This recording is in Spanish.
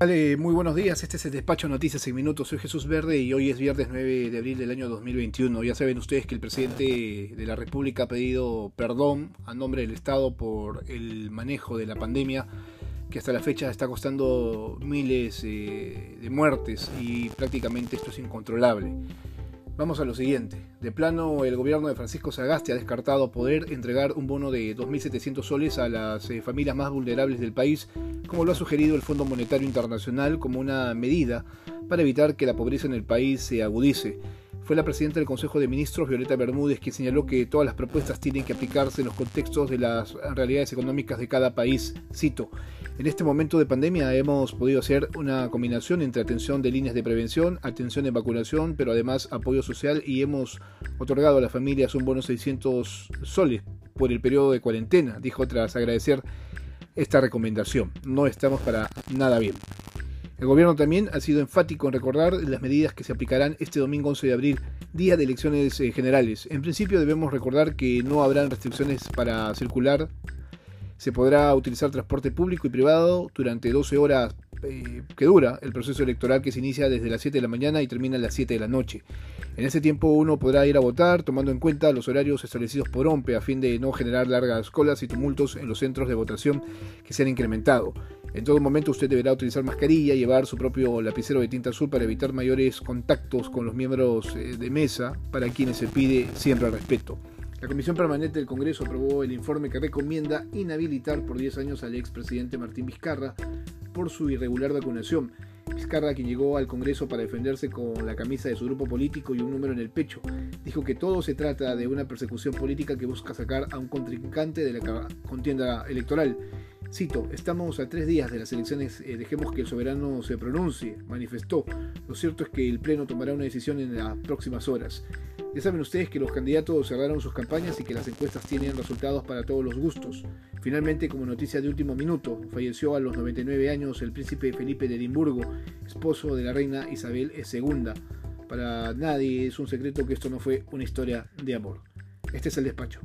Muy buenos días, este es el Despacho Noticias en Minutos, soy Jesús Verde y hoy es viernes 9 de abril del año 2021. Ya saben ustedes que el presidente de la República ha pedido perdón a nombre del Estado por el manejo de la pandemia que hasta la fecha está costando miles eh, de muertes y prácticamente esto es incontrolable. Vamos a lo siguiente. De plano, el gobierno de Francisco Sagasti ha descartado poder entregar un bono de 2.700 soles a las eh, familias más vulnerables del país, como lo ha sugerido el Fondo Monetario Internacional como una medida para evitar que la pobreza en el país se agudice fue la presidenta del Consejo de Ministros, Violeta Bermúdez, quien señaló que todas las propuestas tienen que aplicarse en los contextos de las realidades económicas de cada país. Cito, en este momento de pandemia hemos podido hacer una combinación entre atención de líneas de prevención, atención de vacunación, pero además apoyo social y hemos otorgado a las familias un bono 600 soles por el periodo de cuarentena, dijo tras agradecer esta recomendación. No estamos para nada bien. El gobierno también ha sido enfático en recordar las medidas que se aplicarán este domingo 11 de abril, día de elecciones eh, generales. En principio debemos recordar que no habrán restricciones para circular. Se podrá utilizar transporte público y privado durante 12 horas eh, que dura el proceso electoral que se inicia desde las 7 de la mañana y termina a las 7 de la noche. En ese tiempo uno podrá ir a votar tomando en cuenta los horarios establecidos por OMPE a fin de no generar largas colas y tumultos en los centros de votación que se han incrementado. En todo momento usted deberá utilizar mascarilla, llevar su propio lapicero de tinta azul para evitar mayores contactos con los miembros eh, de mesa, para quienes se pide siempre respeto. La Comisión Permanente del Congreso aprobó el informe que recomienda inhabilitar por 10 años al expresidente Martín Vizcarra por su irregular vacunación. Vizcarra, quien llegó al Congreso para defenderse con la camisa de su grupo político y un número en el pecho, dijo que todo se trata de una persecución política que busca sacar a un contrincante de la contienda electoral. Cito, estamos a tres días de las elecciones, eh, dejemos que el soberano se pronuncie, manifestó. Lo cierto es que el Pleno tomará una decisión en las próximas horas. Ya saben ustedes que los candidatos cerraron sus campañas y que las encuestas tienen resultados para todos los gustos. Finalmente, como noticia de último minuto, falleció a los 99 años el príncipe Felipe de Edimburgo, esposo de la reina Isabel II. Para nadie es un secreto que esto no fue una historia de amor. Este es el despacho.